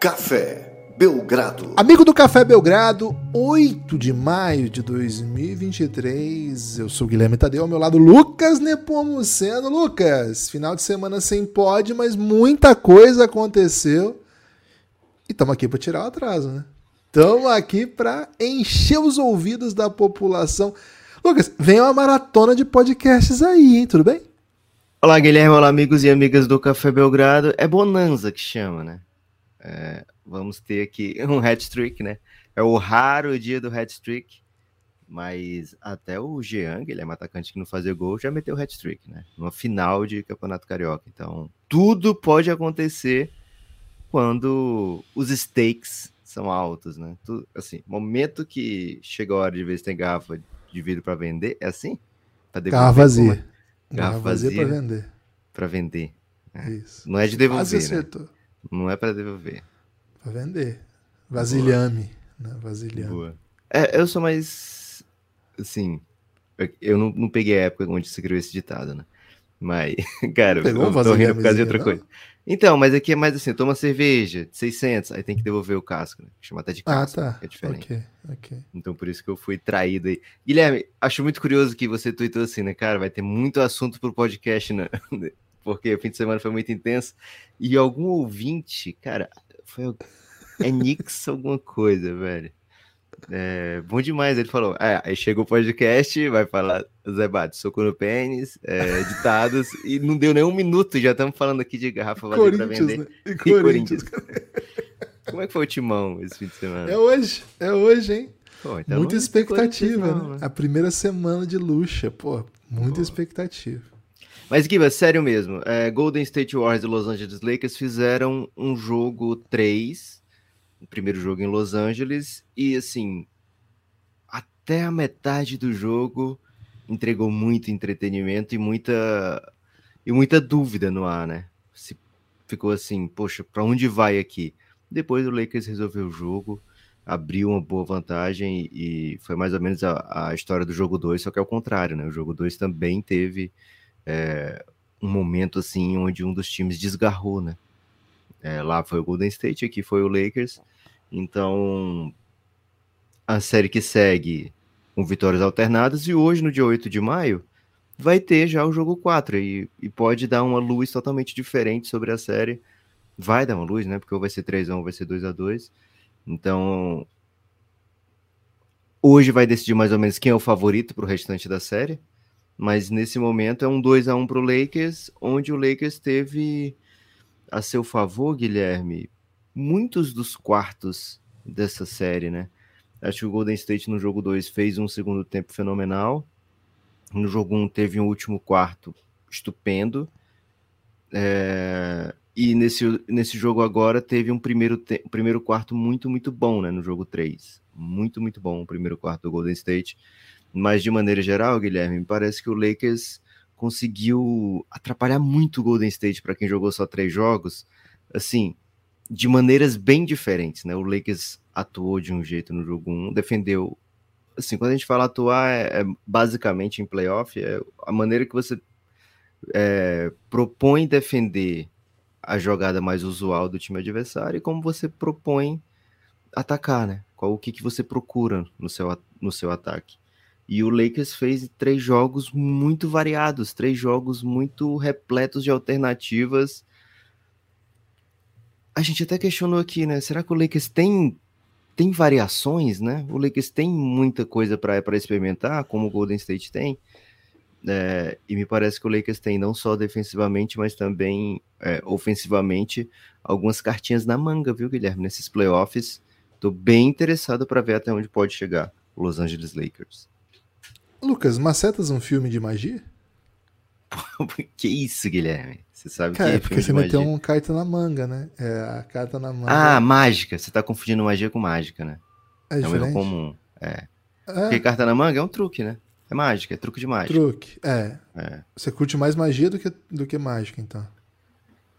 Café Belgrado. Amigo do Café Belgrado, 8 de maio de 2023. Eu sou o Guilherme Tadeu, ao meu lado Lucas Nepomuceno. Lucas, final de semana sem pod, mas muita coisa aconteceu. E estamos aqui para tirar o atraso, né? Estamos aqui para encher os ouvidos da população. Lucas, vem uma maratona de podcasts aí, hein? Tudo bem? Olá, Guilherme. Olá, amigos e amigas do Café Belgrado. É Bonanza que chama, né? É, vamos ter aqui um hat-trick, né? É o raro dia do hat-trick, mas até o Jean, ele é um atacante que não fazia gol, já meteu o hat-trick, né? Numa final de Campeonato Carioca. Então, tudo pode acontecer quando os stakes são altos, né? Tudo, assim, momento que chega a hora de ver se tem garrafa de vidro para vender, é assim? Garrafa vazia. Garrafa vazia para vender. Para vender. É. Isso. Não é de devolver, Quase né? acertou. Né? Não é para devolver. Para vender. Vasilhame. Né? Vasilhame. Boa. É, eu sou mais. Assim. Eu não, não peguei a época onde se criou esse ditado, né? Mas, cara, Pegou eu tô rindo por causa de outra não? coisa. Então, mas aqui é mais assim, toma cerveja de 600, aí tem que devolver o casco, né? Chama até de ah, casco, ah, tá. é diferente. Okay, okay. Então por isso que eu fui traído aí. Guilherme, acho muito curioso que você tweetou assim, né, cara? Vai ter muito assunto pro podcast, né? Porque o fim de semana foi muito intenso. E algum ouvinte, cara, foi é Nix alguma coisa, velho. É, bom demais, ele falou. É, aí chegou o podcast, vai falar Zé Bate, soco no pênis, é, ditados, e não deu nem um minuto, já estamos falando aqui de garrafa vazia para vender. Né? E, e Corinthians. Como é que foi o timão esse fim de semana? É hoje, é hoje, hein? Pô, então muita expectativa, né? né? A primeira semana de luxa, pô, muita pô. expectativa. Mas, Giba, sério mesmo, é, Golden State Warriors e Los Angeles Lakers fizeram um jogo 3 o primeiro jogo em Los Angeles e assim, até a metade do jogo entregou muito entretenimento e muita e muita dúvida no ar, né? Se ficou assim, poxa, para onde vai aqui? Depois o Lakers resolveu o jogo, abriu uma boa vantagem e foi mais ou menos a, a história do jogo 2, só que é o contrário, né? O jogo 2 também teve é, um momento assim onde um dos times desgarrou, né? É, lá foi o Golden State, aqui foi o Lakers. Então, a série que segue com vitórias alternadas. E hoje, no dia 8 de maio, vai ter já o jogo 4. E, e pode dar uma luz totalmente diferente sobre a série. Vai dar uma luz, né? Porque ou vai ser 3x1 ou vai ser 2x2. Então, hoje vai decidir mais ou menos quem é o favorito para o restante da série. Mas nesse momento é um 2 a 1 para o Lakers, onde o Lakers teve a seu favor, Guilherme, muitos dos quartos dessa série, né? Acho que o Golden State no jogo 2 fez um segundo tempo fenomenal. No jogo 1 um, teve um último quarto estupendo. É... E nesse, nesse jogo agora teve um primeiro, te... primeiro quarto muito, muito bom, né? No jogo 3. Muito, muito bom o primeiro quarto do Golden State. Mas de maneira geral, Guilherme, me parece que o Lakers conseguiu atrapalhar muito o Golden State para quem jogou só três jogos. Assim, de maneiras bem diferentes, né? O Lakers atuou de um jeito no jogo 1, defendeu. Assim, quando a gente fala atuar, é, é basicamente em playoff, é a maneira que você é, propõe defender a jogada mais usual do time adversário e como você propõe atacar, né? Qual o que, que você procura no seu, no seu ataque. E o Lakers fez três jogos muito variados, três jogos muito repletos de alternativas a gente até questionou aqui, né? Será que o Lakers tem, tem variações, né? O Lakers tem muita coisa para experimentar, como o Golden State tem. É, e me parece que o Lakers tem não só defensivamente, mas também é, ofensivamente algumas cartinhas na manga, viu, Guilherme? Nesses playoffs, tô bem interessado para ver até onde pode chegar o Los Angeles Lakers. Lucas, Macetas um filme de magia? que isso, Guilherme? Você sabe Cara, que é, é porque você meteu uma carta na manga, né? É, a carta na manga. Ah, mágica. Você tá confundindo magia com mágica, né? É, é um erro comum. É. é. Porque carta na manga é um truque, né? É mágica, é truque de mágica. Truque, é. é. Você curte mais magia do que, do que mágica, então.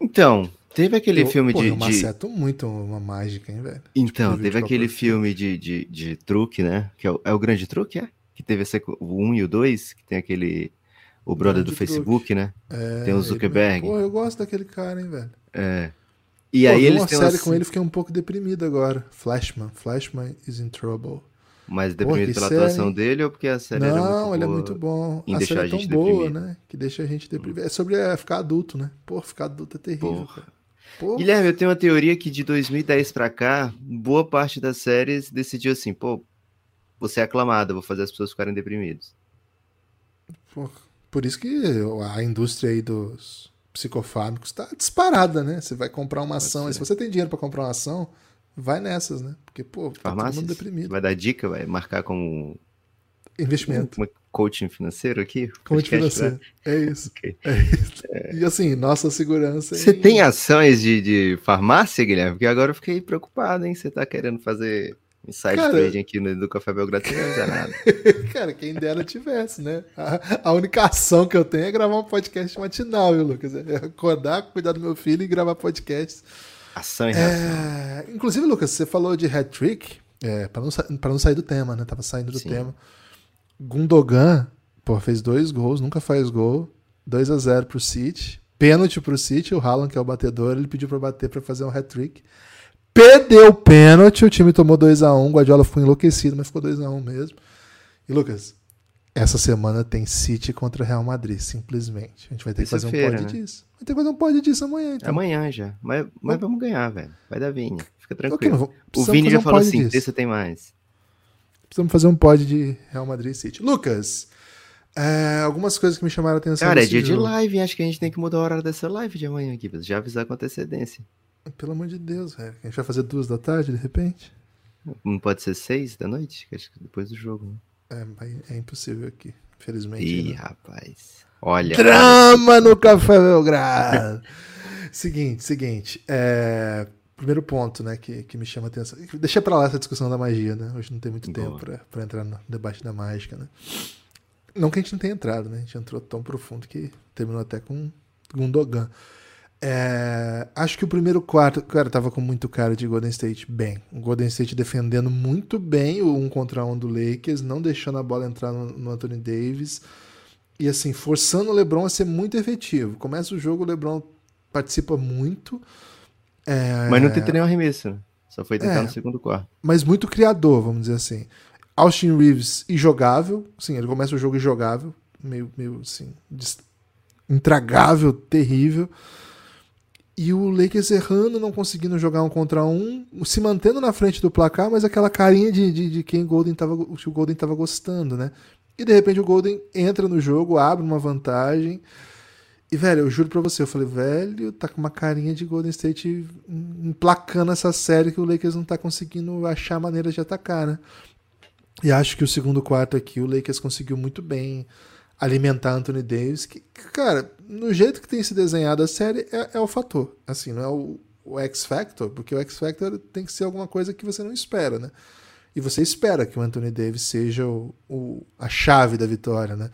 Então, teve aquele eu, filme pô, de. Eu maceto de... muito uma mágica, hein, velho? Então, tipo, teve aquele filme de, de, de, truque, né? Que é o, é o grande truque, é? Que teve esse, o 1 e o 2, que tem aquele o brother do Facebook, truque. né? É, tem o Zuckerberg. Pô, eu gosto daquele cara, hein, velho. É. E Pô, aí eles uma série uma- com ele e fiquei um pouco deprimido agora. Flashman. Flashman is in trouble. Mas deprimido pela série, atuação dele ou porque a série era muito Não, ele é boa? muito bom. A série é tão boa, deprimido. né? Que deixa a gente deprimido. É sobre é, ficar adulto, né? Pô, ficar adulto é terrível, Porra. cara. Pô, Guilherme, eu tenho uma teoria que de 2010 pra cá, boa parte das séries decidiu assim, pô, você é aclamado, vou fazer as pessoas ficarem deprimidas. por isso que a indústria aí dos psicofármacos tá disparada, né? Você vai comprar uma ação, aí ser. se você tem dinheiro pra comprar uma ação, vai nessas, né? Porque, pô, tá todo mundo deprimido. vai dar dica, vai marcar como Investimento. um coaching financeiro aqui? Podcast, financeiro. É isso. Ok. É isso. E assim, nossa segurança. Você em- tem ações de, de farmácia, Guilherme? Porque agora eu fiquei preocupado, hein? Você tá querendo fazer inside Cara- trading aqui no, do Café Belgrado, não usar nada. Cara, quem dera tivesse, né? A, a única ação que eu tenho é gravar um podcast matinal, viu, Lucas? É acordar, cuidar do meu filho e gravar podcast. Ação e reação. É, inclusive, Lucas, você falou de hat-trick, é, para não, pra não sair do tema, né? Tava saindo do Sim. tema. Gundogan, pô, fez dois gols, nunca faz gol. 2 a 0 pro City. Pênalti pro City, o Haaland, que é o batedor, ele pediu pra bater pra fazer um hat-trick. Perdeu o pênalti, o time tomou 2 a 1 o Guardiola ficou enlouquecido, mas ficou 2 a 1 mesmo. E Lucas, essa semana tem City contra Real Madrid, simplesmente. A gente vai ter que fazer um Terça-feira, pod né? disso. Vai ter que fazer um pod disso amanhã, então. amanhã já. Mas, mas vamos ganhar, velho. Vai dar vinha. Fica tranquilo. vamos- o Vini já um falou assim: terça tem mais. Precisamos fazer um pod de Real Madrid e City. Lucas, é, algumas coisas que me chamaram a atenção. Cara, é dia de jogo. live, hein? acho que a gente tem que mudar o horário dessa live de amanhã aqui, já avisar com antecedência. Pelo amor de Deus, velho. A gente vai fazer duas da tarde, de repente? Não pode ser seis da noite? Acho que depois do jogo. Né? É, é impossível aqui, infelizmente. Ih, né? rapaz. Olha. Drama no Café Belgrado! seguinte, seguinte. é, Primeiro ponto, né, que, que me chama a atenção. Deixa pra lá essa discussão da magia, né? Hoje não tem muito Boa. tempo pra, pra entrar no debate da mágica, né? Não que a gente não tenha entrado, né? A gente entrou tão profundo que terminou até com Gundogan. É, acho que o primeiro quarto, cara, tava com muito cara de Golden State bem. O Golden State defendendo muito bem o um contra um do Lakers, não deixando a bola entrar no, no Anthony Davis. E assim, forçando o LeBron a ser muito efetivo. Começa o jogo, o LeBron participa muito. é, Mas não tenta nenhum arremesso, né? Só foi tentar É. no segundo quarto. mas muito criador, vamos dizer assim. Austin Reeves injogável, sim, ele começa o jogo injogável, meio, meio assim, intragável, terrível. E o Lakers errando, não conseguindo jogar um contra um, se mantendo na frente do placar, mas aquela carinha de, de, de quem Golden tava, que o Golden tava gostando, né? E de repente o Golden entra no jogo, abre uma vantagem. E, velho, eu juro pra você, eu falei, velho, tá com uma carinha de Golden State emplacando essa série que o Lakers não tá conseguindo achar maneiras de atacar, né? E acho que o segundo quarto aqui, o Lakers conseguiu muito bem alimentar Anthony Davis, que, cara, no jeito que tem se desenhado a série, é, é o fator. Assim, não é o, o X-Factor, porque o X-Factor tem que ser alguma coisa que você não espera, né? E você espera que o Anthony Davis seja o, o- a chave da vitória, né?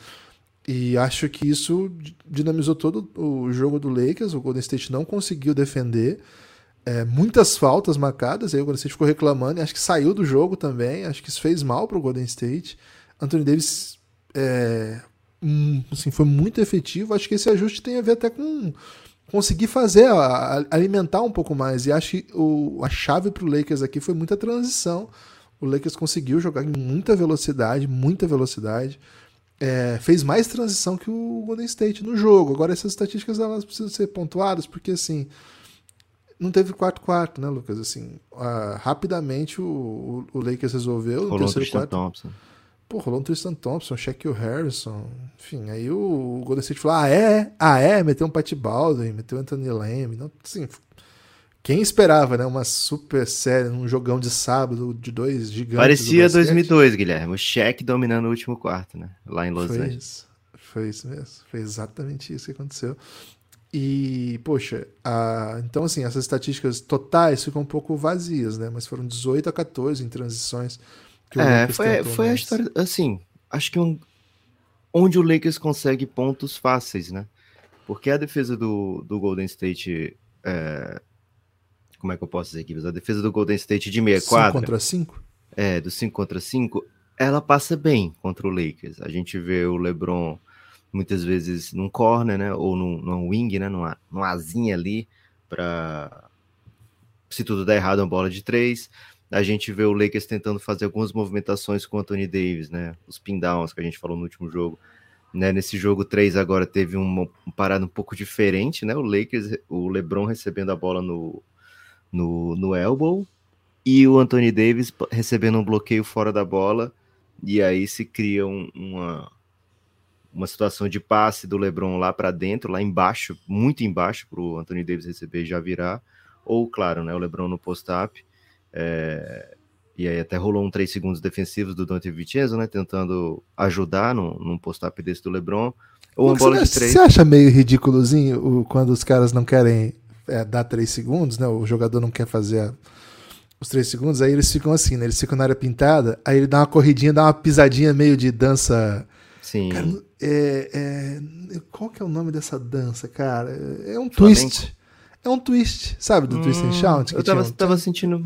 E acho que isso dinamizou todo o jogo do Lakers. O Golden State não conseguiu defender. É, muitas faltas marcadas. Aí o Golden State ficou reclamando. Acho que saiu do jogo também. Acho que isso fez mal para o Golden State. Anthony Davis é, assim, foi muito efetivo. Acho que esse ajuste tem a ver até com conseguir fazer, a- a- alimentar um pouco mais. E acho que o, a chave para o Lakers aqui foi muita transição. O Lakers conseguiu jogar em muita velocidade, muita velocidade. É, fez mais transição que o Golden State no jogo. Agora essas estatísticas elas precisam ser pontuadas porque assim não teve quarto quarto, né, Lucas? Assim, ah, rapidamente o, o, Lakers resolveu Rolou o terceiro quarto. Thompson. Pô, rolou um Tristan Thompson, Shaquille Harrison. Enfim, aí o, Golden State falou: ah, é? Ah, é? Meteu um Pat Baldwin, meteu Anthony Lamb. Não, assim, quem esperava, né? Uma super série, um jogão de sábado de dois gigantes. do Parecia basquete? 2002, Guilherme. O Shaq dominando o último quarto, né? Lá em Los Foi Angeles. isso. Foi isso mesmo. Foi exatamente isso que aconteceu. E, poxa, a- então assim, essas estatísticas totais ficam um pouco vazias, né? Mas foram 18 a 14 em transições. Que o É, Lakers foi, foi a mais. história. Assim, acho que um, onde o Lakers consegue pontos fáceis, né? Porque a defesa do, do Golden State. é, como é que eu posso dizer aqui? A defesa do Golden State de meia quadra. contra 5? é, do 5 contra 5, ela passa bem contra o Lakers. A gente vê o LeBron muitas vezes num corner, né, ou num, num wing, né, numa, numa asinha ali para se tudo der errado, uma bola de três. A gente vê o Lakers tentando fazer algumas movimentações com o Anthony Davis, né? Os pin downs que a gente falou no último jogo. Né, nesse jogo 3 agora teve uma, um parada um pouco diferente, né? O Lakers, o LeBron recebendo a bola no, no, no elbow e o Anthony Davis recebendo um bloqueio fora da bola e aí se cria um, uma, uma situação de passe do LeBron lá para dentro, lá embaixo, muito embaixo para o Anthony Davis receber e já virar, ou claro, né, o LeBron no post-up, é, e aí até rolou um 3 segundos defensivos do Dante Vincenzo, né? Tentando ajudar num, num post-up desse do LeBron. Ou uma bola você, de três. Você acha meio ridículozinho quando os caras não querem é, dar 3 segundos, né? O jogador não quer fazer a, os 3 segundos, aí eles ficam assim, né? Eles ficam na área pintada, aí ele dá uma corridinha, dá uma pisadinha meio de dança. Sim. Cara, é, é, qual que é o nome dessa dança, cara? É um Flamengo. twist. É um twist, sabe? Do hum, Twist and Shout. Eu tava, um... tava sentindo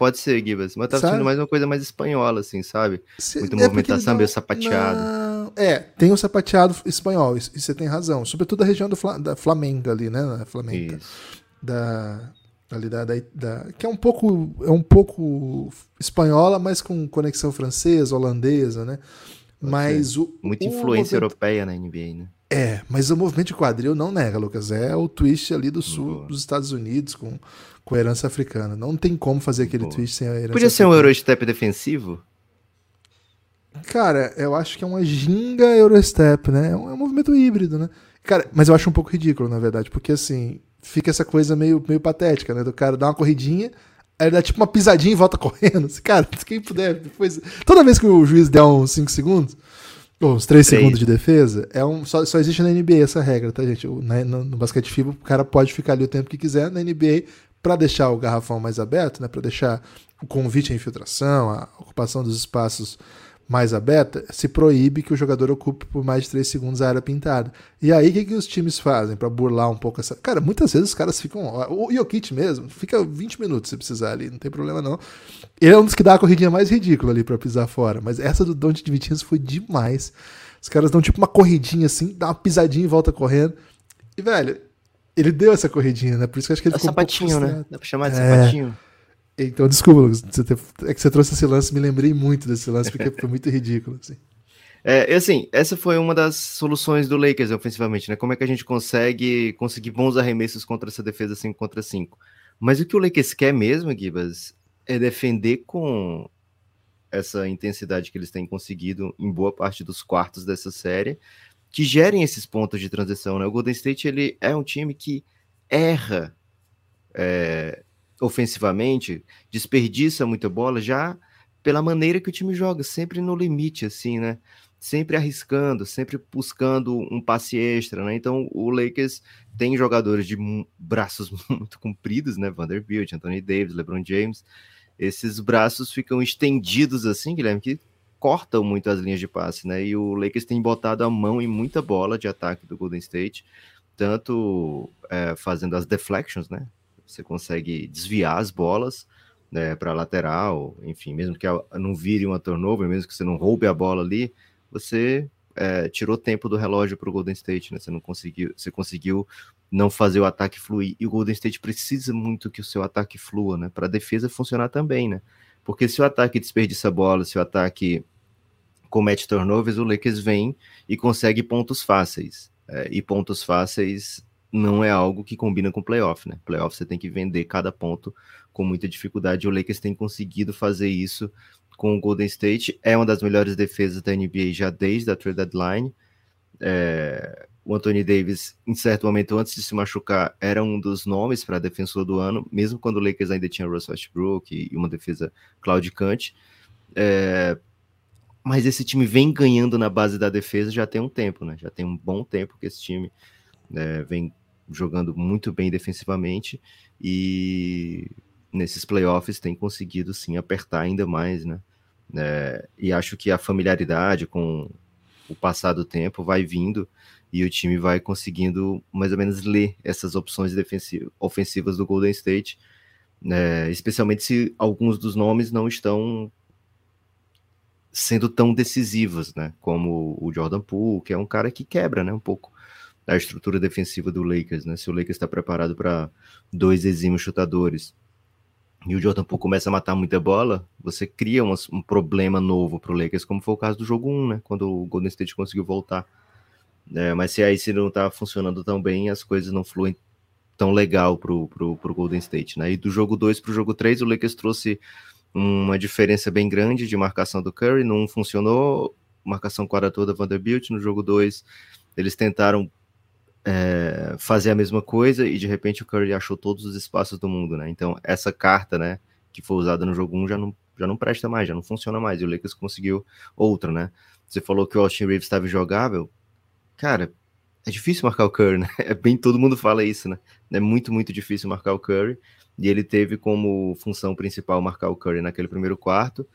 Pode ser, Gibas. Mas tava sentindo mais uma coisa mais espanhola, assim, sabe? Muita é movimentação, meio sapateado. Não... É, tem o sapateado espanhol, e você tem razão. Sobretudo a região do Fla... da Flamenga ali, né? Flamenga. Isso. Da. Ali da, da, da, que é um pouco é um pouco espanhola, mas com conexão francesa, holandesa, né? Mas o muita influência movimento... europeia na NBA, né? É, mas o movimento de quadril não nega, Lucas. É o twist ali do sul Boa. dos Estados Unidos com com herança africana. Não tem como fazer aquele Boa. twist sem a herança Podia africana. ser um Eurostep defensivo? Cara, eu acho que é uma ginga Eurostep, né? É um, é um movimento híbrido, né? Cara, mas eu acho um pouco ridículo, na verdade, porque assim, fica essa coisa meio, meio patética, né? Do cara dar uma corridinha, aí ele dá tipo uma pisadinha e volta correndo. Cara, quem puder, depois. Toda vez que o juiz der uns 5 segundos, ou uns 3 segundos de defesa, é um, só, só existe na NBA essa regra, tá, gente? no, no basquete FIBA, o cara pode ficar ali o tempo que quiser, na NBA para deixar o garrafão mais aberto, né, para deixar o convite à infiltração, a ocupação dos espaços mais aberta, se proíbe que o jogador ocupe por mais de 3 segundos a área pintada. E aí, o que, que os times fazem para burlar um pouco essa. Cara, muitas vezes os caras ficam. O Jokic mesmo, fica 20 minutos se precisar ali, não tem problema não. Ele é um dos que dá a corridinha mais ridícula ali para pisar fora, mas essa do Don't de Vitinhas foi demais. Os caras dão tipo uma corridinha assim, dá uma pisadinha e volta correndo. E, velho, ele deu essa corridinha, né? Por isso que acho que ele é ficou sapatinho, um né? Dá pra chamar de é... sapatinho. Então, desculpa, Lucas, é que você trouxe esse lance, me lembrei muito desse lance, porque foi muito ridículo, assim. É, assim, essa foi uma das soluções do Lakers ofensivamente, né? Como é que a gente consegue conseguir bons arremessos contra essa defesa 5 contra 5? Mas o que o Lakers quer mesmo, Gibas, é defender com essa intensidade que eles têm conseguido em boa parte dos quartos dessa série, que gerem esses pontos de transição, né? O Golden State ele é um time que erra é, ofensivamente, desperdiça muita bola já pela maneira que o time joga, sempre no limite, assim, né? Sempre arriscando, sempre buscando um passe extra, né? Então o Lakers tem jogadores de braços muito compridos, né? Vanderbilt, Anthony Davis, LeBron James. Esses braços ficam estendidos assim, Guilherme, que cortam muito as linhas de passe, né? E o Lakers tem botado a mão em muita bola de ataque do Golden State, tanto é, fazendo as deflections, né? Você consegue desviar as bolas né, para lateral, enfim, mesmo que não vire uma turnover, mesmo que você não roube a bola ali, você é, tirou tempo do relógio para o Golden State, né? Você não conseguiu, você conseguiu não fazer o ataque fluir. E o Golden State precisa muito que o seu ataque flua, né? Para a defesa funcionar também, né? Porque se o ataque desperdiça bola, se o ataque comete turnovers, o Lakers vem e consegue pontos fáceis. É, e pontos fáceis não é algo que combina com playoff, né? Playoff você tem que vender cada ponto com muita dificuldade. O Lakers tem conseguido fazer isso com o Golden State. É uma das melhores defesas da NBA já desde a trade deadline. É, o Anthony Davis, em certo momento, antes de se machucar, era um dos nomes para defensor do ano, mesmo quando o Lakers ainda tinha Russell Westbrook e uma defesa claudicante. É, mas esse time vem ganhando na base da defesa já tem um tempo, né? Já tem um bom tempo que esse time né, vem jogando muito bem defensivamente e nesses playoffs tem conseguido sim apertar ainda mais, né? É, e acho que a familiaridade com o passar do tempo vai vindo e o time vai conseguindo mais ou menos ler essas opções ofensivas do Golden State, né? especialmente se alguns dos nomes não estão sendo tão decisivas, né? Como o Jordan Poole, que é um cara que quebra, né? Um pouco a estrutura defensiva do Lakers, né? Se o Lakers está preparado para dois exímios chutadores e o Jordan Poole começa a matar muita bola, você cria um, um problema novo para o Lakers, como foi o caso do jogo 1, né? Quando o Golden State conseguiu voltar. É, mas se aí se não tá funcionando tão bem, as coisas não fluem tão legal pro, pro Golden State, né? E do jogo 2 pro jogo 3, o Lakers trouxe uma diferença bem grande de marcação do Curry, não funcionou, marcação quadra toda Vanderbilt, no jogo 2 eles tentaram é, fazer a mesma coisa e de repente o Curry achou todos os espaços do mundo, né? Então essa carta, né, que foi usada no jogo 1 já não, já não presta mais, já não funciona mais. E o Lakers conseguiu outra, né? Você falou que o Austin Reeves estava jogável. Cara, é difícil marcar o Curry, né? É bem todo mundo fala isso, né? É muito, muito difícil marcar o Curry. E ele teve como função principal marcar o Curry naquele primeiro quarto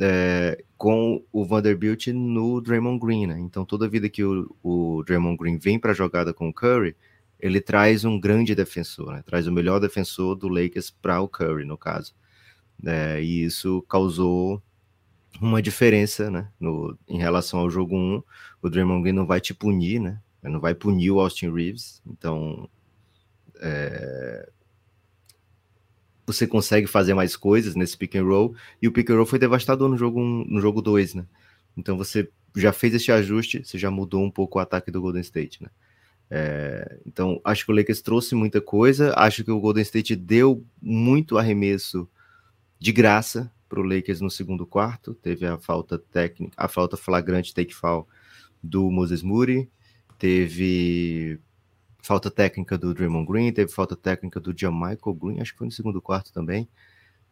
é, com o Vanderbilt no Draymond Green, né? Então toda vida que o, o Draymond Green vem para a jogada com o Curry, ele traz um grande defensor, né? Traz o melhor defensor do Lakers para o Curry, no caso. É, e isso causou uma diferença, né? No, em relação ao jogo 1, o Draymond Green não vai te punir, né? Não vai punir o Austin Reeves, então é, você consegue fazer mais coisas nesse pick and roll, e o pick and roll foi devastador no jogo 1, no jogo 2, né? Então você já fez esse ajuste, você já mudou um pouco o ataque do Golden State, né? É, então acho que o Lakers trouxe muita coisa, acho que o Golden State deu muito arremesso de graça para o Lakers no segundo quarto, teve a falta técnica, a falta flagrante take foul do Moses Moody, teve falta técnica do Draymond Green, teve falta técnica do Michael Green, acho que foi no segundo quarto também.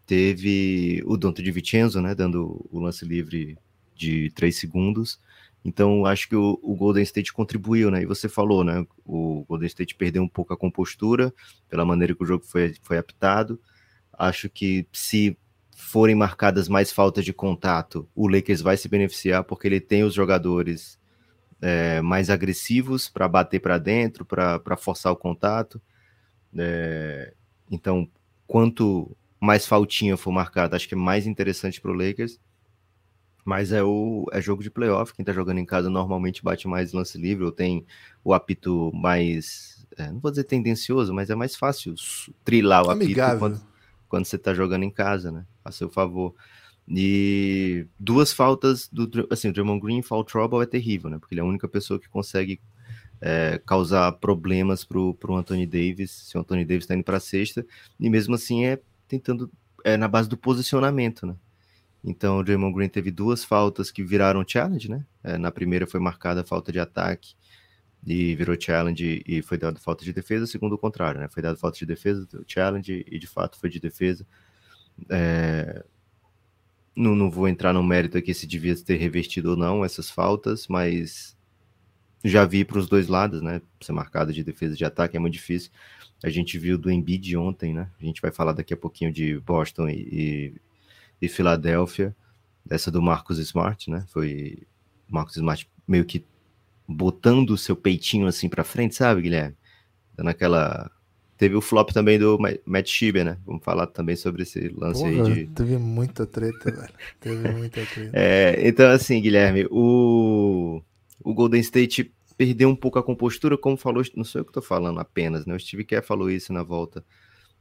Teve o Dante de Vincenzo, né, dando o lance livre de três segundos. Então, acho que o, o, Golden State contribuiu, né? E você falou, né? O Golden State perdeu um pouco a compostura pela maneira que o jogo foi, foi apitado. Acho que se forem marcadas mais faltas de contato, o Lakers vai se beneficiar porque ele tem os jogadores é, mais agressivos para bater para dentro, para forçar o contato. É, então, quanto mais faltinha for marcada, acho que é mais interessante para o Lakers. Mas é o é jogo de playoff. Quem está jogando em casa normalmente bate mais lance livre ou tem o apito mais. É, não vou dizer tendencioso, mas é mais fácil trilar o apito quando, quando você está jogando em casa, né? A seu favor. E duas faltas do assim, o Draymond Green foul trouble é terrível, né? Porque ele é a única pessoa que consegue é, causar problemas pro, pro Anthony Davis, se o Anthony Davis está indo para sexta, e mesmo assim é tentando é na base do posicionamento, né? Então o Draymond Green teve duas faltas que viraram challenge, né? É, na primeira foi marcada a falta de ataque e virou challenge e foi dado falta de defesa, segundo o contrário, né? Foi dado falta de defesa, challenge e de fato foi de defesa. É, não, não vou entrar no mérito aqui se devia ter revertido ou não essas faltas, mas já vi para os dois lados, né? Ser marcado de defesa de ataque é muito difícil. A gente viu do Embiid ontem, né? A gente vai falar daqui a pouquinho de Boston e, e, e Filadélfia. Dessa do Marcos Smart, né? Foi Marcos Smart meio que botando o seu peitinho assim para frente, sabe, Guilherme? Dando aquela Teve o flop também do Matt Schieber, né? Vamos falar também sobre esse lance Porra, aí de. Teve muita treta, velho. Teve muita treta. É, então, assim, Guilherme, o, o Golden State perdeu um pouco a compostura, como falou, não sou eu que tô falando apenas, né? O Steve Kerr falou isso na volta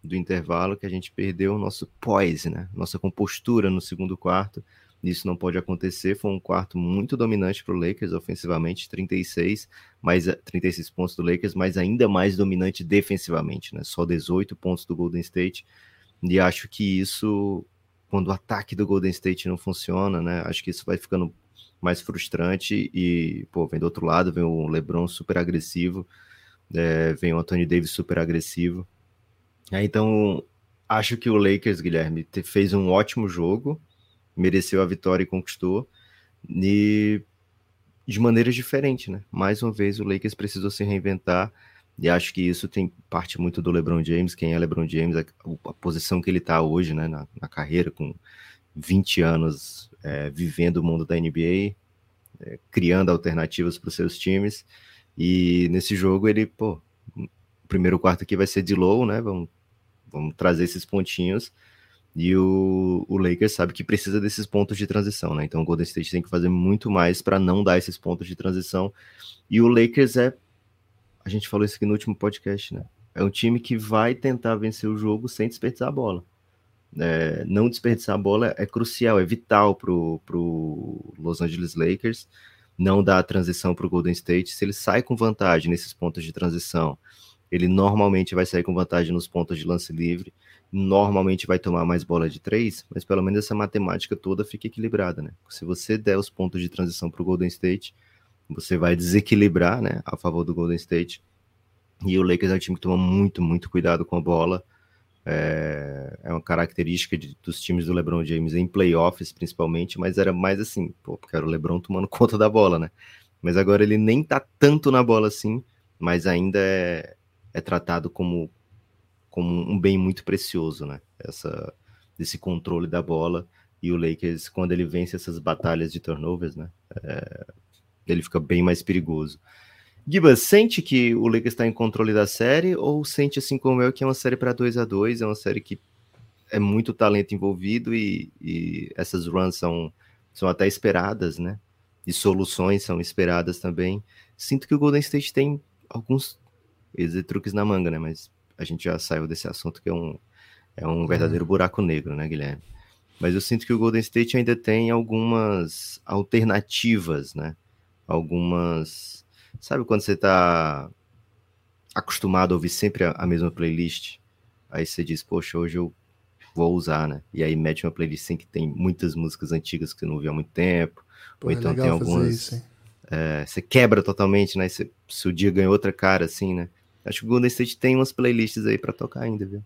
do intervalo, que a gente perdeu o nosso poise, né? Nossa compostura no segundo quarto. Isso não pode acontecer. Foi um quarto muito dominante para o Lakers ofensivamente, 36, mais 36 pontos do Lakers, mas ainda mais dominante defensivamente, né? Só 18 pontos do Golden State. E acho que isso, quando o ataque do Golden State não funciona, né? Acho que isso vai ficando mais frustrante. E, pô, vem do outro lado, vem o LeBron super agressivo, é, vem o Anthony Davis super agressivo. então, acho que o Lakers, Guilherme, fez um ótimo jogo mereceu a vitória e conquistou. E de maneiras diferentes, né? Mais uma vez o Lakers precisou se reinventar e acho que isso tem parte muito do LeBron James, quem é LeBron James, a, posição que ele está hoje, né, na, na, carreira, com 20 anos é, vivendo o mundo da NBA, é, criando alternativas para os seus times. E nesse jogo ele, pô, o primeiro quarto aqui vai ser de low, né? Vamos, vamos trazer esses pontinhos e o, o Lakers sabe que precisa desses pontos de transição, né? Então o Golden State tem que fazer muito mais para não dar esses pontos de transição. E o Lakers é. A gente falou isso aqui no último podcast, né? É um time que vai tentar vencer o jogo sem desperdiçar a bola. É, não desperdiçar a bola é crucial, é vital para o Los Angeles Lakers não dar a transição para o Golden State. Se ele sai com vantagem nesses pontos de transição, ele normalmente vai sair com vantagem nos pontos de lance livre, normalmente vai tomar mais bola de três, mas pelo menos essa matemática toda fica equilibrada, né? Se você der os pontos de transição para o Golden State, você vai desequilibrar, né, a favor do Golden State. E o Lakers é um time que toma muito, muito cuidado com a bola. É, é uma característica de, dos times do LeBron James em playoffs, principalmente, mas era mais assim, pô, porque era o LeBron tomando conta da bola, né? Mas agora ele nem tá tanto na bola assim, mas ainda é, é tratado como, como um bem muito precioso, né? Essa, desse controle da bola. E o Lakers, quando ele vence essas batalhas de turnovers, né? É, ele fica bem mais perigoso. Giba, sente que o Lakers está em controle da série ou sente assim como eu que é uma série para 2 a 2 é uma série que é muito talento envolvido e, e, essas runs são, são até esperadas, né? E soluções são esperadas também. Sinto que o Golden State tem alguns truques na manga, né? Mas a gente já saiu desse assunto que é um, é um verdadeiro buraco negro, né, Guilherme? Mas eu sinto que o Golden State ainda tem algumas alternativas, né? Algumas Sabe quando você tá acostumado a ouvir sempre a, a mesma playlist? Aí você diz, poxa, hoje eu vou usar, né? E aí mete uma playlist assim que tem muitas músicas antigas que você não ouviu há muito tempo. Pô, ou é então tem algumas. Isso, é, você quebra totalmente, né? Você, se o dia ganha outra cara, assim, né? Acho que o Golden State tem umas playlists aí para tocar ainda, viu?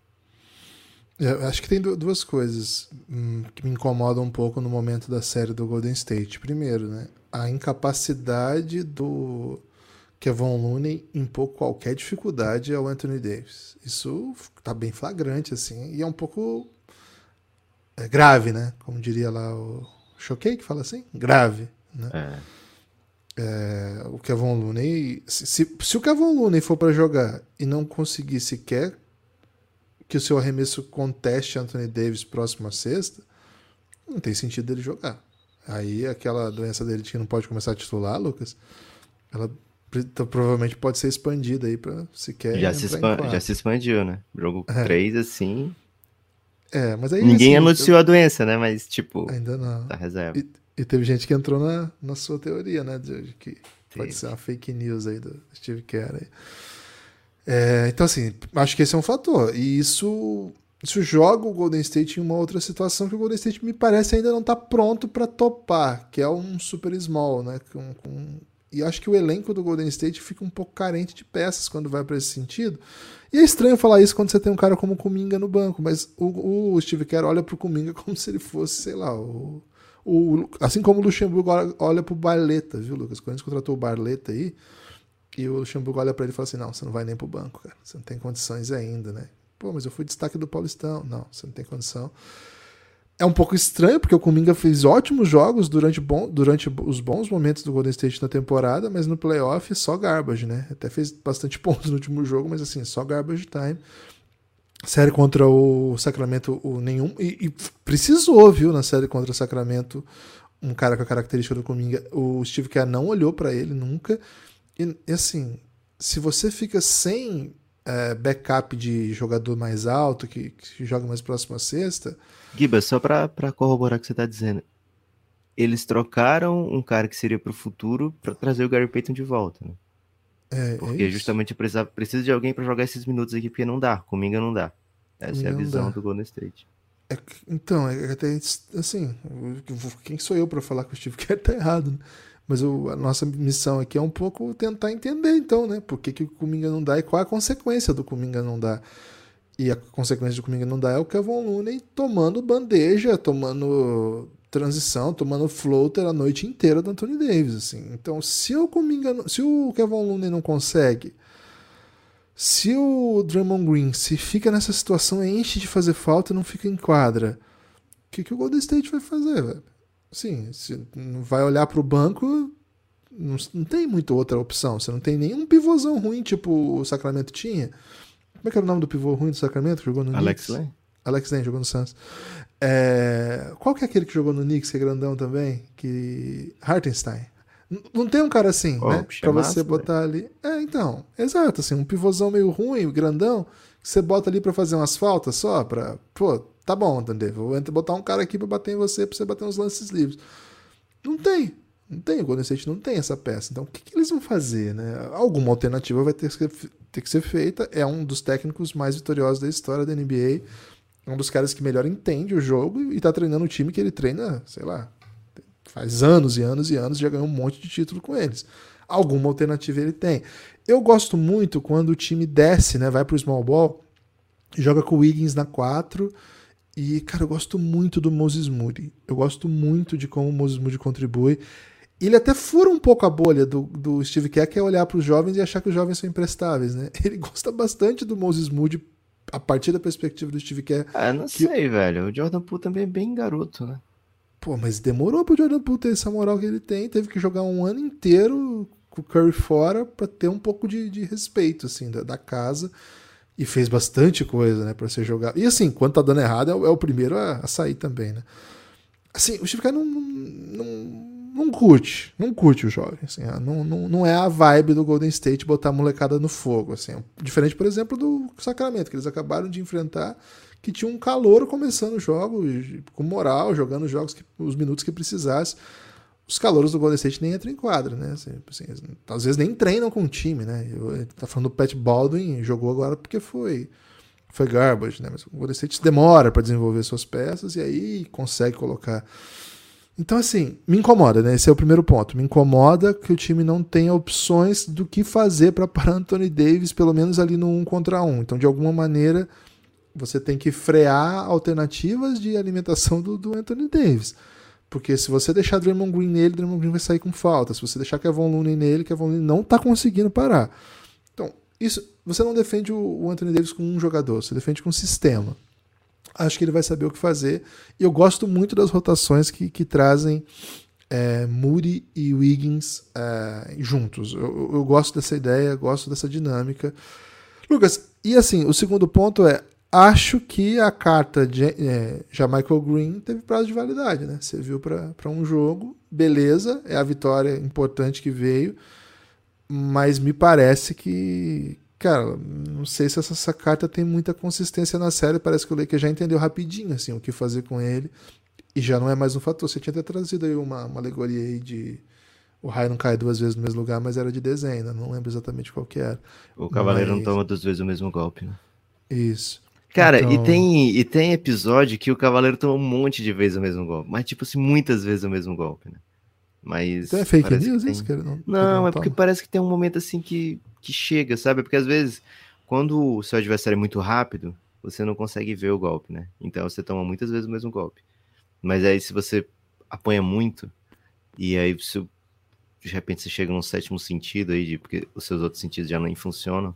É, eu acho que tem duas coisas hum, que me incomodam um pouco no momento da série do Golden State. Primeiro, né? A incapacidade do Kevon Looney impor qualquer dificuldade ao Anthony Davis. Isso tá bem flagrante, assim, e é um pouco é, grave, né? Como diria lá o Choquei, que fala assim? Grave, né? É. É, o Kevon Looney, se, se, se o Kevon Looney for para jogar e não conseguir sequer que o seu arremesso conteste Anthony Davis próximo à sexta, não tem sentido ele jogar. Aí aquela doença dele que não pode começar a titular, Lucas, ela então, provavelmente pode ser expandida aí para se quer. Já se, expand... já se expandiu, né? Jogo é. 3, assim. É, mas aí. Ninguém assim, anunciou eu... a doença, né? Mas, tipo. Ainda não. Da reserva. E, e, teve gente que entrou na, na sua teoria, né? De, que Sim. pode ser uma fake news aí do Steve Kerr. Aí. É, então, assim, acho que esse é um fator. E isso, isso joga o Golden State em uma outra situação que o Golden State me parece ainda não está pronto para topar, que é um super small, né? Com, com e acho que o elenco do Golden State fica um pouco carente de peças quando vai para esse sentido. E é estranho falar isso quando você tem um cara como o Kuminga no banco, mas o, o Steve Kerr olha pro Kuminga como se ele fosse, sei lá, o, o assim como o Luxemburgo olha pro Barleta, viu, Lucas? Quando a gente contratou o Barleta aí, e o Luxemburgo olha para ele e fala assim: não, você não vai nem pro banco, cara. Você não tem condições ainda, né? Pô, mas eu fui destaque do Paulistão. Não, você não tem condição é um pouco estranho, porque o Kuminga fez ótimos jogos durante, bom, durante os bons momentos do Golden State na temporada, mas no playoff só garbage, né? Até fez bastante pontos no último jogo, mas assim, só garbage time. Série contra o Sacramento, o nenhum. E, e precisou, viu, na série contra o Sacramento, um cara com a característica do Kuminga. O Steve Kerr não olhou para ele nunca. E, e, assim, se você fica sem é, backup de jogador mais alto, que, que joga mais próximo à sexta Giba, só para corroborar o que você está dizendo. Eles trocaram um cara que seria para o futuro para trazer o Gary Payton de volta, né? É, é porque é justamente precisa, precisa de alguém para jogar esses minutos aqui, porque não dá. Comigo não dá. Essa é a visão do Golden State. É, então, é até assim, quem sou eu para falar que o Steve Kerr tá errado, né? Mas o, a nossa missão aqui é um pouco tentar entender, então, né? Por que, que o Cominga não dá e qual a consequência do Cominga não dar. E a consequência de comigo não dá é o Kevin Looney tomando bandeja, tomando transição, tomando floater a noite inteira do Anthony Davis, assim. Então, se o Kuminga, se o Kevin Looney não consegue, se o Draymond Green se fica nessa situação, enche de fazer falta e não fica em quadra, o que, que o Golden State vai fazer, velho? Sim, se vai olhar para o banco, não, não tem muita outra opção. Você não tem nenhum pivôzão ruim, tipo o Sacramento tinha. Como é que era o nome do pivô ruim do Sacramento? Jogou no Alex Knicks? Lane. Alex Lane jogou no Suns. É... Qual que é aquele que jogou no Knicks, que é grandão também? Que... Hartenstein. Não tem um cara assim, oh, né? Pra você botar ali. É, então, exato, assim, um pivôzão meio ruim, grandão, que você bota ali para fazer umas faltas só, pra. Pô, tá bom, entendeu? Vou botar um cara aqui para bater em você, para você bater uns lances livres. Não tem. Não tem, o Golden State não tem essa peça. Então, o que, que eles vão fazer, né? Alguma alternativa vai ter que, ter que ser feita. É um dos técnicos mais vitoriosos da história da NBA. É um dos caras que melhor entende o jogo e tá treinando o time que ele treina, sei lá, faz anos e anos e anos, já ganhou um monte de título com eles. Alguma alternativa ele tem. Eu gosto muito quando o time desce, né? Vai pro small ball, joga com o Wiggins na 4 e, cara, eu gosto muito do Moses Moody. Eu gosto muito de como o Moses Moody contribui. Ele até fura um pouco a bolha do, do Steve Kerr, que é olhar para os jovens e achar que os jovens são imprestáveis, né? Ele gosta bastante do Moses Moody a partir da perspectiva do Steve Kerr. Ah, não que... sei, velho. O Jordan Poole também é bem garoto, né? Pô, mas demorou pro Jordan Poole ter essa moral que ele tem. Teve que jogar um ano inteiro com o Curry fora para ter um pouco de, de respeito, assim, da, da casa e fez bastante coisa, né, para ser jogado. E assim, quando tá dando errado, é, o, é o primeiro a, a, sair também, né? Assim, o Steve Kerr não, não, não, curte, não curte o jovem, assim, ah, não, não, não é a vibe do Golden State botar a molecada no fogo, assim. Diferente, por exemplo, do Sacramento, que eles acabaram de enfrentar, que tinha um calor começando o jogo, com moral, jogando os jogos, que, os minutos que precisasse os calouros do Golden State nem entram em quadra, né? Assim, assim, às vezes nem treinam com o time, né? Eu, tá falando do Pat Baldwin, jogou agora porque foi foi garbage, né? Mas o Golden State demora para desenvolver suas peças e aí consegue colocar. Então, assim, me incomoda, né? Esse é o primeiro ponto. Me incomoda que o time não tenha opções do que fazer para parar Anthony Davis, pelo menos ali no um contra um. Então, de alguma maneira, você tem que frear alternativas de alimentação do, do Anthony Davis. Porque se você deixar Draymond Green nele, Draymond Green vai sair com falta. Se você deixar Kevin Looney nele, Kevin Looney não está conseguindo parar. Então, isso, você não defende o Anthony Davis com um jogador, você defende com um sistema. Acho que ele vai saber o que fazer. E eu gosto muito das rotações que, que trazem é, Moody e Wiggins é, juntos. Eu, eu gosto dessa ideia, gosto dessa dinâmica. Lucas, e assim, o segundo ponto é Acho que a carta de é, Michael Green teve prazo de validade, né? Você viu para um jogo, beleza, é a vitória importante que veio, mas me parece que, cara, não sei se essa, essa carta tem muita consistência na série. Parece que o Lakers já entendeu rapidinho assim, o que fazer com ele e já não é mais um fator. Você tinha até trazido aí uma, uma alegoria aí de o raio não cai duas vezes no mesmo lugar, mas era de desenho, né? não lembro exatamente qual que era. O cavaleiro mas... não toma duas vezes o mesmo golpe, né? Isso. Cara, então... e, tem, e tem episódio que o Cavaleiro toma um monte de vezes o mesmo golpe. Mas, tipo assim, muitas vezes o mesmo golpe, né? Mas. Então é fake news tem... isso, cara? Não, não, é porque parece que tem um momento assim que, que chega, sabe? Porque às vezes, quando o seu adversário é muito rápido, você não consegue ver o golpe, né? Então você toma muitas vezes o mesmo golpe. Mas aí, se você apanha muito, e aí você, de repente você chega num sétimo sentido aí, de, porque os seus outros sentidos já nem funcionam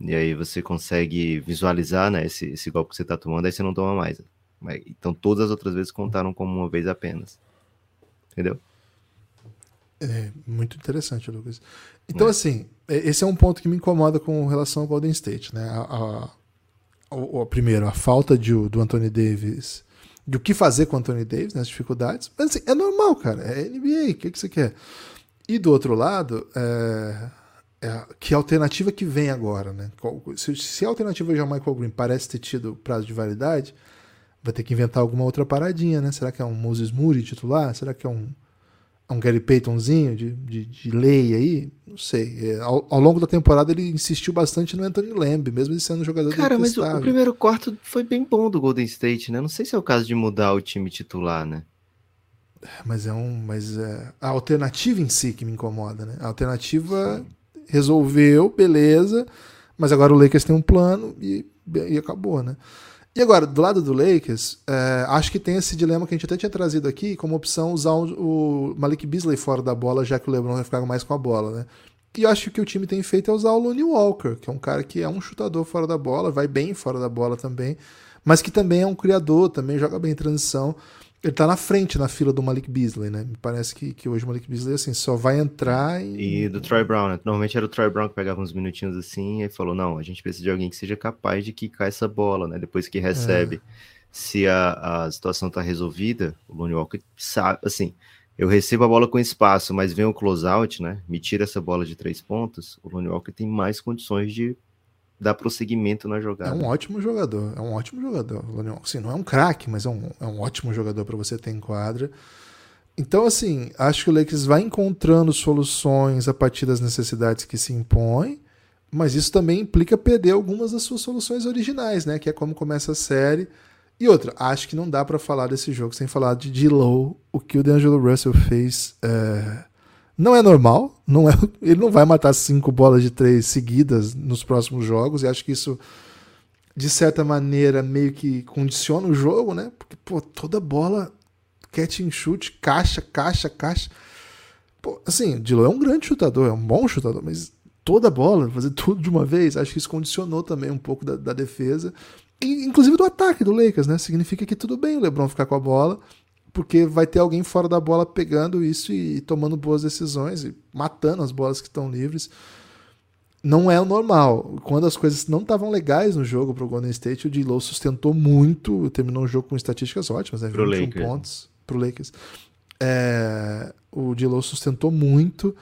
e aí você consegue visualizar né, esse, esse golpe que você está tomando, aí você não toma mais. Então todas as outras vezes contaram como uma vez apenas. Entendeu? É muito interessante, Lucas. Então, é. assim, é, esse é um ponto que me incomoda com relação ao Golden State, né? A, a, a, primeiro, a falta de, do Anthony Davis, de o que fazer com o Anthony Davis, né, as dificuldades. Mas assim, é normal, cara. É NBA, o que, que você quer? E do outro lado, é, é, que alternativa que vem agora, né? Se, se a alternativa já Michael Green parece ter tido prazo de validade, vai ter que inventar alguma outra paradinha, né? Será que é um Moses Moody titular? Será que é um, é um Gary Paytonzinho de, de, de lei aí? Não sei. É, ao, ao, longo da temporada ele insistiu bastante no Anthony Lamb, mesmo ele sendo um jogador Cara, mas o, o, primeiro quarto foi bem bom do Golden State, né? Não sei se é o caso de mudar o time titular, né? Mas é um. Mas é a alternativa em si que me incomoda, né? A alternativa. Sim resolveu, beleza, mas agora o Lakers tem um plano e, e acabou, né? E agora, do lado do Lakers, é, acho que tem esse dilema que a gente até tinha trazido aqui, como opção usar o, Malik Beasley fora da bola, já que o LeBron vai ficar mais com a bola, né? E acho que o que o time tem feito é usar o Lonnie Walker, que é um cara que é um chutador fora da bola, vai bem fora da bola também, mas que também é um criador, também joga bem em transição. Ele tá na frente na fila do Malik Beasley, né? Me parece que, que hoje o Malik Beasley assim, só vai entrar e. E do Troy Brown, né? Normalmente era o Troy Brown que pegava uns minutinhos assim e falou: não, a gente precisa de alguém que seja capaz de quicar essa bola, né? Depois que recebe. É. Se a, a situação tá resolvida, o Lonnie Walker sabe, assim, eu recebo a bola com espaço, mas vem o closeout, né? Me tira essa bola de três pontos, o Lonnie Walker tem mais condições de dar prosseguimento na jogada. É um ótimo jogador, é um ótimo jogador. Assim, não é um craque, mas é um, é um ótimo jogador para você ter em quadra. Então, assim, acho que o Lakers vai encontrando soluções a partir das necessidades que se impõem, mas isso também implica perder algumas das suas soluções originais, né? Que é como começa a série. E outra, acho que não dá para falar desse jogo sem falar de D-Low. O que o D'Angelo Russell fez é... não é normal. Não é... Ele não vai matar cinco bolas de três seguidas nos próximos jogos. E acho que isso, de certa maneira, meio que condiciona o jogo, né? Porque, pô, toda bola catch and shoot, caixa, caixa, caixa. Pô, assim, Dilo é um grande chutador, é um bom chutador, mas toda bola, fazer tudo de uma vez, acho que isso condicionou também um pouco da, da defesa. E, inclusive do ataque do Lakers, né? Significa que tudo bem o LeBron ficar com a bola, porque vai ter alguém fora da bola pegando isso e, tomando boas decisões e matando as bolas que estão livres não é o normal. Quando as coisas não estavam legais no jogo para o Golden State, o D-Low sustentou muito, terminou o jogo com estatísticas ótimas, né? 21 Lakers. pontos pro Lakers. É, o D'Lo sustentou muito,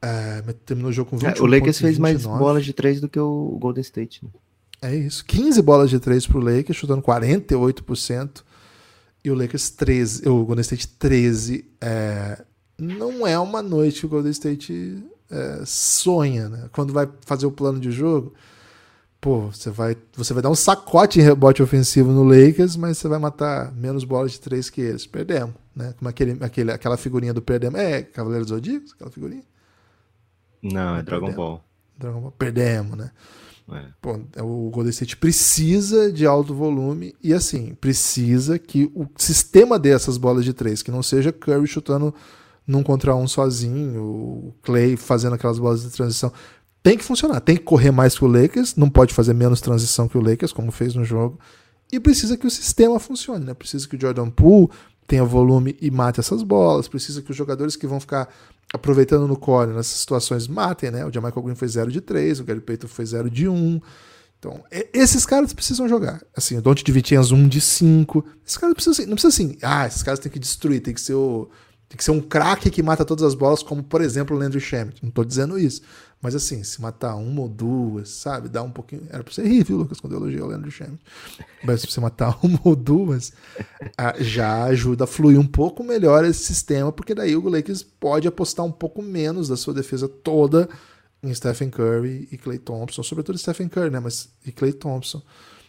é, terminou o jogo com 21 é, O Lakers fez mais bolas de três do que o Golden State. Né? É isso. 15 bolas de três pro Lakers, chutando 48%. E o Lakers 13, o Golden State 13. É, não é uma noite que o Golden State é, sonha, né? Quando vai fazer o plano de jogo, pô, você vai, você vai dar um sacote em rebote ofensivo no Lakers, mas você vai matar menos bolas de três que eles. Perdemos, né? Como aquele, aquele, aquela figurinha do perdemos. É Cavaleiro dos Zodíacos, aquela figurinha? Não, é Dragon Ball. Dragon Ball. Perdemos, né? É. Pô, é, o Golden State precisa de alto volume e assim, precisa que o sistema dessas bolas de três, que não seja Curry chutando num contra um sozinho, o Clay fazendo aquelas bolas de transição tem que funcionar, tem que correr mais que o Lakers, não pode fazer menos transição que o Lakers, como fez no jogo, e precisa que o sistema funcione, né? Precisa que o Jordan Poole tenha volume e mate essas bolas, precisa que os jogadores que vão ficar aproveitando no core nessas situações matem, né? O Jamichael Green foi 0 de 3, o Gary Payton foi 0 de 1. Então, esses caras precisam jogar. Assim, o Don't Divitinhas 1 de 5. Esses caras precisam, não precisa assim, ah, esses caras têm que destruir, tem que ser o tem que ser um craque que mata todas as bolas, como por exemplo o Landry Shamet. Não estou dizendo isso. Mas assim, se matar uma ou duas, sabe? Dá um pouquinho. Era pra você rir, viu, Lucas, quando eu elogiei o Landry Shamet. Mas se você matar uma ou duas, já ajuda a fluir um pouco melhor esse sistema, porque daí o Lakers pode apostar um pouco menos da sua defesa toda em Stephen Curry e Clay Thompson. Sobretudo Stephen Curry, né? Mas e Clay Thompson.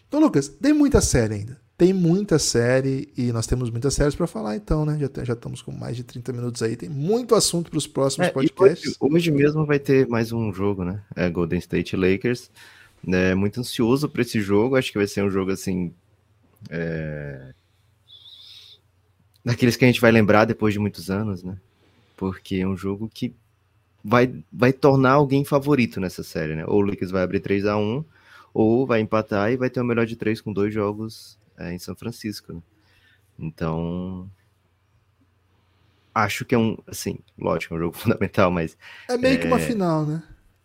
Então, Lucas, tem muita série ainda. Tem muita série e nós temos muitas séries para falar, então, né? Já, já estamos com mais de 30 minutos aí. Tem muito assunto para os próximos é, podcasts. Hoje, hoje, mesmo vai ter mais um jogo, né? É Golden State Lakers. É, muito ansioso para esse jogo. Acho que vai ser um jogo assim. É... Daqueles que a gente vai lembrar depois de muitos anos, né? Porque é um jogo que vai, vai tornar alguém favorito nessa série, né? Ou o Lakers vai abrir 3 a 1 ou vai empatar e vai ter o melhor de três com dois jogos é, em São Francisco. Né? Então, acho que é um, assim, lógico, é um jogo fundamental, mas. É meio é, que uma é, final, né?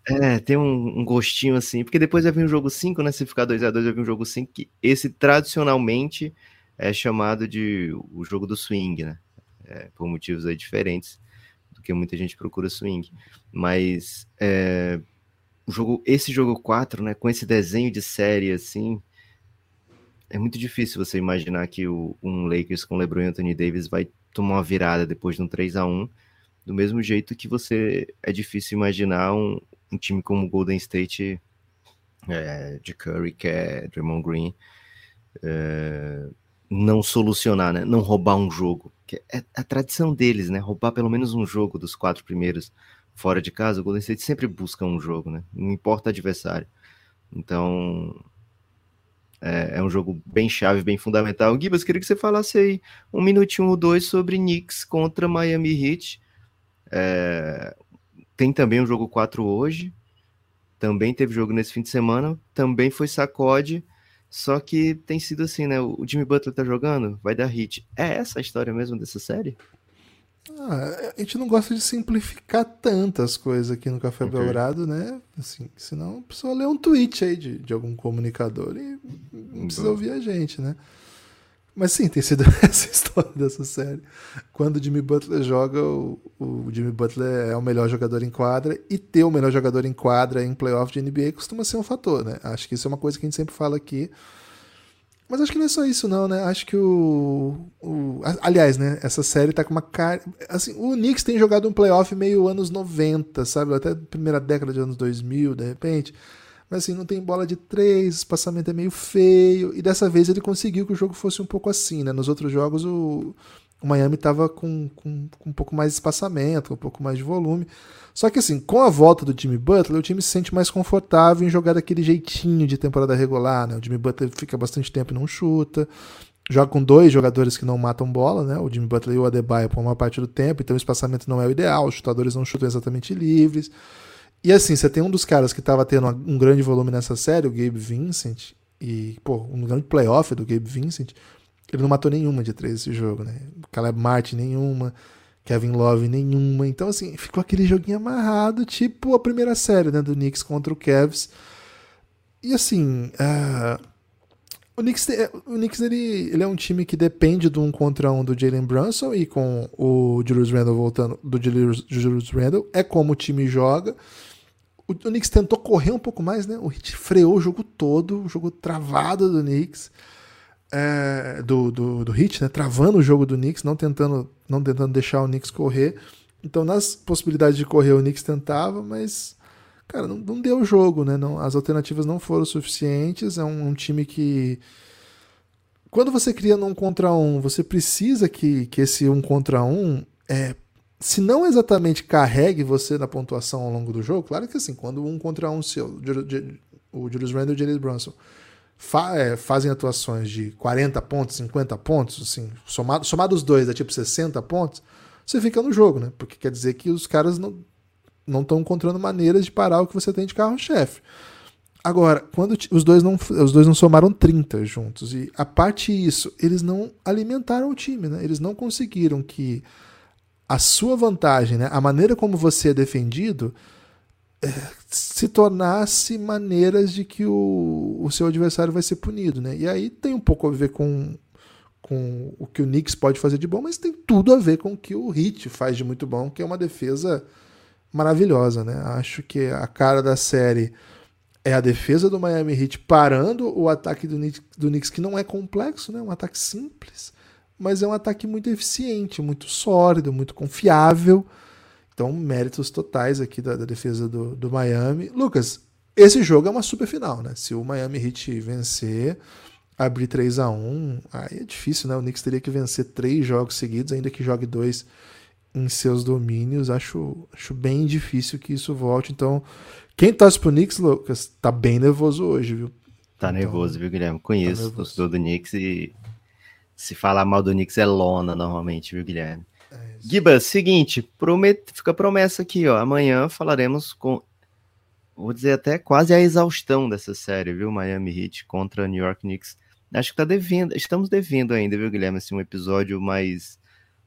É, tem um, um, gostinho assim, porque depois vai vir um jogo 5, né? Se ficar 2x2, vai vir um jogo 5, que esse tradicionalmente é chamado de o jogo do swing, né? É, por motivos aí diferentes do que muita gente procura swing. Mas é, o jogo, esse jogo 4, né? Com esse desenho de série assim, é muito difícil você imaginar que o, um Lakers com LeBron e Anthony Davis vai tomar uma virada depois de um 3 a 1 do mesmo jeito que você é difícil imaginar um, um time como o Golden State é, de Curry, que é Draymond Green, é, não solucionar, né? não roubar um jogo. Que é a tradição deles, né? Roubar pelo menos um jogo dos quatro primeiros fora de casa. O Golden State sempre busca um jogo, né? Não importa o adversário. Então, é, é, um jogo bem chave, bem fundamental. Gibas, queria que você falasse aí um minutinho ou dois sobre Knicks contra Miami Heat. É, tem também um jogo 4 hoje. Também teve jogo nesse fim de semana. Também foi sacode. Só que tem sido assim, né? O Jimmy Butler tá jogando, vai dar hit. É essa a história mesmo dessa série? Ah, a gente não gosta de simplificar tantas coisas aqui no Café okay. Belgrado, né? Assim, senão a pessoa lê um tweet aí de, de algum comunicador e não precisa ouvir a gente, né? Mas sim, tem sido essa história dessa série. Quando o Jimmy Butler joga, o, o, Jimmy Butler é o melhor jogador em quadra, e ter o melhor jogador em quadra em playoff de NBA costuma ser um fator, né? Acho que isso é uma coisa que a gente sempre fala aqui. Mas acho que não é só isso, não, né? Acho que o. o aliás, né? Essa série tá com uma cara. Assim, o Knicks tem jogado um playoff meio anos 90, sabe? Até primeira década de anos 2000, de repente. Mas assim, não tem bola de três, o espaçamento é meio feio. E dessa vez ele conseguiu que o jogo fosse um pouco assim, né? Nos outros jogos o, o Miami estava com, com, com, um pouco mais de espaçamento, um pouco mais de volume. Só que assim, com a volta do Jimmy Butler, o time se sente mais confortável em jogar daquele jeitinho de temporada regular, né? O Jimmy Butler fica bastante tempo e não chuta. Joga com dois jogadores que não matam bola, né? O Jimmy Butler e o Adebayo por uma parte do tempo, então o espaçamento não é o ideal, os chutadores não chutam exatamente livres. E assim, você tem um dos caras que estava tendo um grande volume nessa série, o Gabe Vincent, e, pô, um grande playoff do Gabe Vincent, ele não matou nenhuma de três esse jogo, né? Caleb Martin nenhuma, Kevin Love nenhuma. Então, assim, ficou aquele joguinho amarrado, tipo a primeira série, né, do Knicks contra o Cavs. E assim, uh, o Knicks, o Knicks ele, ele é um time que depende de um contra um do Jalen Brunson e com o Julius Randle voltando do Julius, Julius Randle, é como o time joga. O, o Knicks tentou correr um pouco mais, né? O Hit freou o jogo todo, o jogo travado do Knicks. É, do, do, do Hit, né? Travando o jogo do Knicks, não tentando, não tentando deixar o Knicks correr. Então, nas possibilidades de correr, o Knicks tentava, mas, cara, não, não deu jogo, né? Não, as alternativas não foram suficientes. É um, um time que. Quando você cria num contra um, você precisa que, que esse um contra um é, se não exatamente carregue você na pontuação ao longo do jogo, claro que assim, quando um contra um seu, o Julius Randle e o Jalen Brunson fa é, fazem atuações de 40 pontos, 50 pontos, assim, somado, somado os dois, é tipo 60 pontos, você fica no jogo, né? Porque quer dizer que os caras não estão encontrando maneiras de parar o que você tem de carro-chefe. Agora, quando os dois não os dois não somaram 30 juntos e a parte disso, eles não alimentaram o time, né? Eles não conseguiram que a sua vantagem, né, a maneira como você é defendido, se tornasse maneiras de que o, o seu adversário vai ser punido. Né? E aí tem um pouco a ver com, com o que o Knicks pode fazer de bom, mas tem tudo a ver com o que o Heat faz de muito bom, que é uma defesa maravilhosa. Né? Acho que a cara da série é a defesa do Miami Heat parando o ataque do Knicks, do Knicks que não é complexo, né? um ataque simples mas é um ataque muito eficiente, muito sólido, muito confiável. Então, méritos totais aqui da, da defesa do, do, Miami. Lucas, esse jogo é uma super final, né? Se o Miami Heat vencer, abrir 3 a 1 aí é difícil, né? O Knicks teria que vencer três jogos seguidos, ainda que jogue dois em seus domínios. Acho, acho bem difícil que isso volte. Então, quem torce pro Knicks, Lucas, tá bem nervoso hoje, viu? Tá então, nervoso, viu, Guilherme? Conheço tá o torcedor do Knicks e se falar mal do Knicks é lona normalmente, viu, Guilherme? Giba, seguinte, promet... fica a promessa aqui, ó. Amanhã falaremos com. Vou dizer até quase a exaustão dessa série, viu? Miami Heat contra New York Knicks. Acho que tá devendo, estamos devendo ainda, viu, Guilherme? Assim, um episódio mais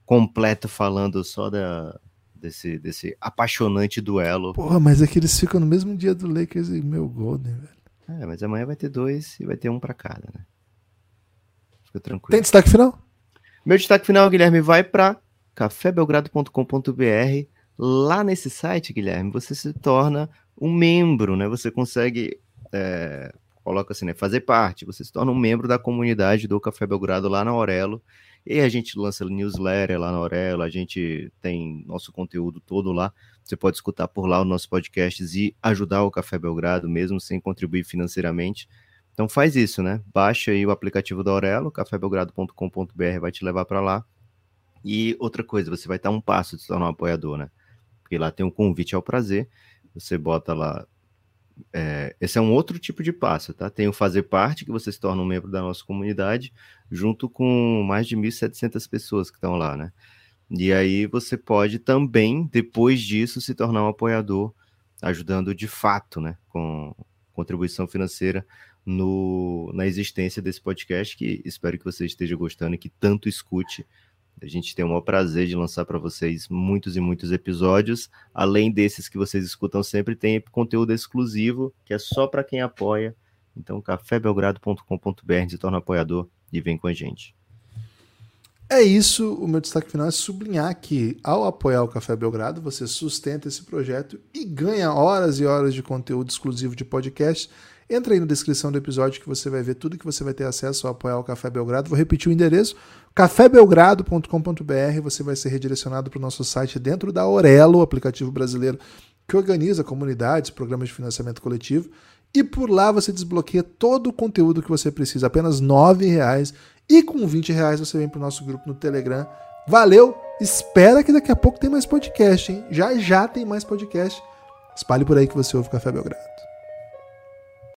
completo falando só da, desse, desse apaixonante duelo. Porra, mas é que eles ficam no mesmo dia do Lakers e meu Golden, velho. É, mas amanhã vai ter dois e vai ter um para cada, né? Fica tranquilo. Tem destaque final? Meu destaque final, Guilherme, vai para cafébelgrado.com.br. Lá nesse site, Guilherme, você se torna um membro, né? Você consegue, é, coloca assim, né? Fazer parte. Você se torna um membro da comunidade do Café Belgrado lá na Aurelo. E a gente lança newsletter lá na Aurelo, a gente tem nosso conteúdo todo lá. Você pode escutar por lá os nossos podcasts e ajudar o Café Belgrado, mesmo sem contribuir financeiramente. Então faz isso, né? Baixa aí o aplicativo da Aurelo, cafébelgrado.com.br vai te levar para lá. E outra coisa, você vai estar um passo de se tornar um apoiador, né? Porque lá tem um convite ao prazer. Você bota lá. É, esse é um outro tipo de passo, tá? Tem o fazer parte, que você se torna um membro da nossa comunidade, junto com mais de 1.700 pessoas que estão lá, né? E aí você pode também, depois disso, se tornar um apoiador, ajudando de fato, né? Com contribuição financeira no, na existência desse podcast, que espero que você esteja gostando e que tanto escute. A gente tem o maior prazer de lançar para vocês muitos e muitos episódios. Além desses que vocês escutam sempre, tem conteúdo exclusivo, que é só para quem apoia. Então, cafébelgrado.com.br, se torna apoiador e vem com a gente. É isso, o meu destaque final é sublinhar que ao apoiar o Café Belgrado, você sustenta esse projeto e ganha horas e horas de conteúdo exclusivo de podcast. Entra aí na descrição do episódio que você vai ver tudo que você vai ter acesso ao apoiar o Café Belgrado. Vou repetir o endereço: cafébelgrado.com.br. Você vai ser redirecionado para o nosso site dentro da Orelo, aplicativo brasileiro que organiza comunidades, programas de financiamento coletivo. E por lá você desbloqueia todo o conteúdo que você precisa, apenas R$ reais e com 20 reais você vem para o nosso grupo no Telegram. Valeu! Espera que daqui a pouco tem mais podcast, hein? Já já tem mais podcast. Espalhe por aí que você ouve Café Belgrado.